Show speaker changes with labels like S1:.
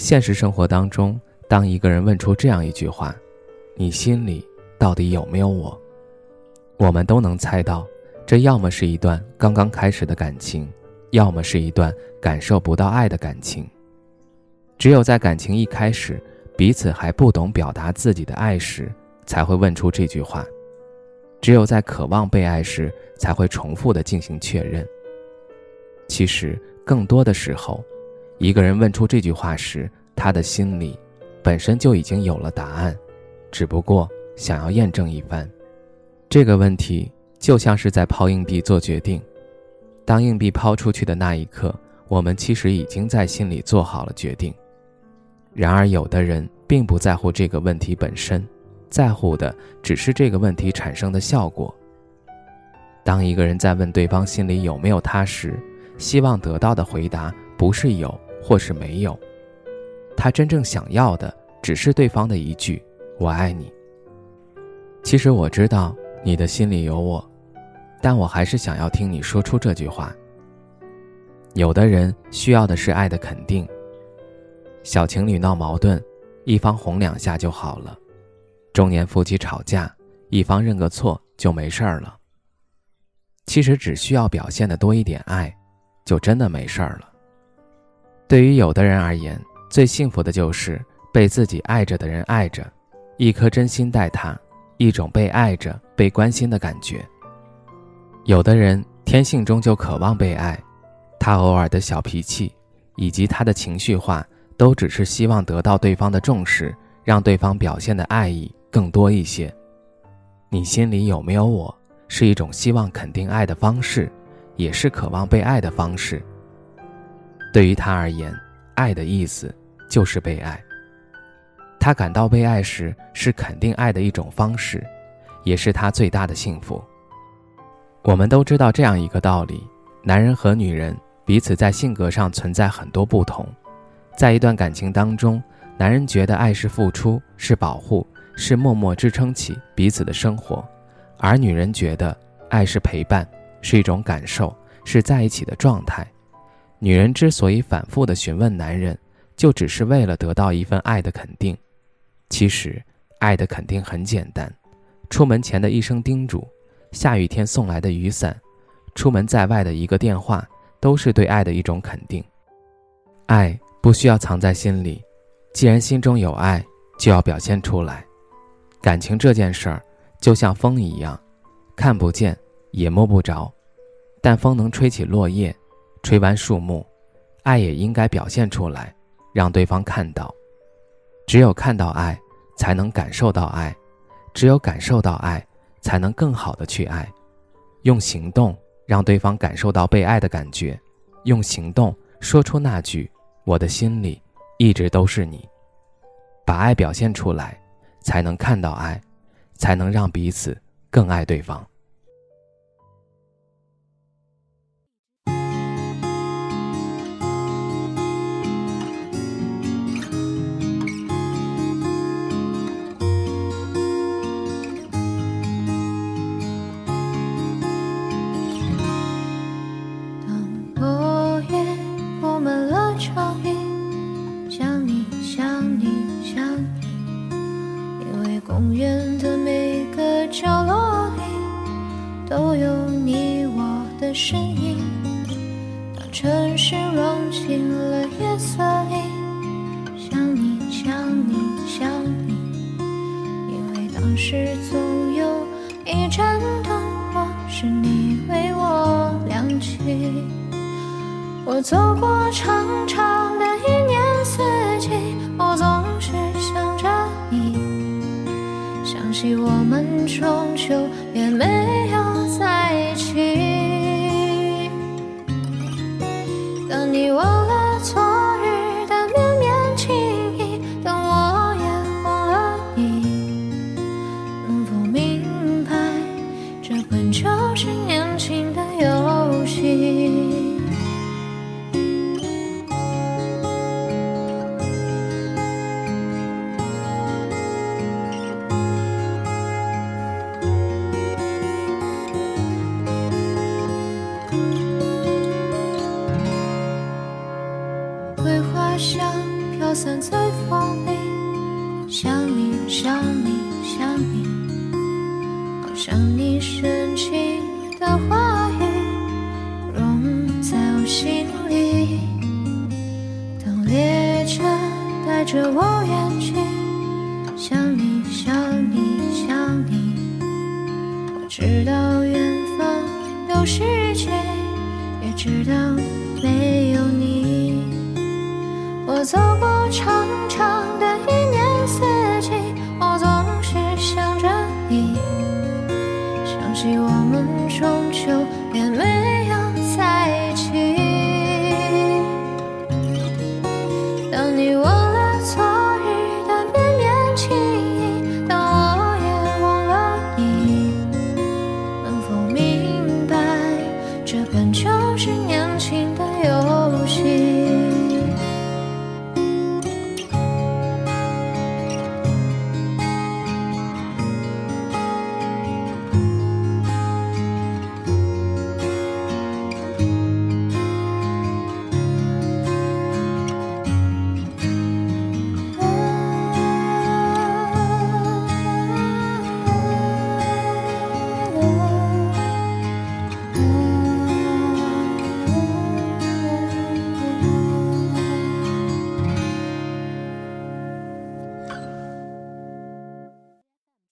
S1: 现实生活当中，当一个人问出这样一句话：“你心里到底有没有我？”我们都能猜到，这要么是一段刚刚开始的感情，要么是一段感受不到爱的感情。只有在感情一开始，彼此还不懂表达自己的爱时，才会问出这句话；只有在渴望被爱时，才会重复的进行确认。其实，更多的时候，一个人问出这句话时，他的心里本身就已经有了答案，只不过想要验证一番。这个问题就像是在抛硬币做决定，当硬币抛出去的那一刻，我们其实已经在心里做好了决定。然而，有的人并不在乎这个问题本身，在乎的只是这个问题产生的效果。当一个人在问对方心里有没有他时，希望得到的回答不是有。或是没有，他真正想要的只是对方的一句“我爱你”。其实我知道你的心里有我，但我还是想要听你说出这句话。有的人需要的是爱的肯定。小情侣闹矛盾，一方哄两下就好了；中年夫妻吵架，一方认个错就没事儿了。其实只需要表现的多一点爱，就真的没事儿了。对于有的人而言，最幸福的就是被自己爱着的人爱着，一颗真心待他，一种被爱着、被关心的感觉。有的人天性中就渴望被爱，他偶尔的小脾气，以及他的情绪化，都只是希望得到对方的重视，让对方表现的爱意更多一些。你心里有没有我，是一种希望肯定爱的方式，也是渴望被爱的方式。对于他而言，爱的意思就是被爱。他感到被爱时，是肯定爱的一种方式，也是他最大的幸福。我们都知道这样一个道理：男人和女人彼此在性格上存在很多不同。在一段感情当中，男人觉得爱是付出，是保护，是默默支撑起彼此的生活；而女人觉得爱是陪伴，是一种感受，是在一起的状态。女人之所以反复的询问男人，就只是为了得到一份爱的肯定。其实，爱的肯定很简单：出门前的一声叮嘱，下雨天送来的雨伞，出门在外的一个电话，都是对爱的一种肯定。爱不需要藏在心里，既然心中有爱，就要表现出来。感情这件事儿，就像风一样，看不见也摸不着，但风能吹起落叶。吹完树木，爱也应该表现出来，让对方看到。只有看到爱，才能感受到爱；只有感受到爱，才能更好的去爱。用行动让对方感受到被爱的感觉，用行动说出那句“我的心里一直都是你”。把爱表现出来，才能看到爱，才能让彼此更爱对方。
S2: 的身影。当城市融进了夜色里，想你想你想你，因为当时总有一盏灯火是你为我亮起。我走过长长的一年四季，我总是想着你。想起我们终究想你，想你，好像你深情的话语融在我心里。当列车带着我远去，想你，想你，想你，我知道远方有世界，也知道没本就是年轻的游戏。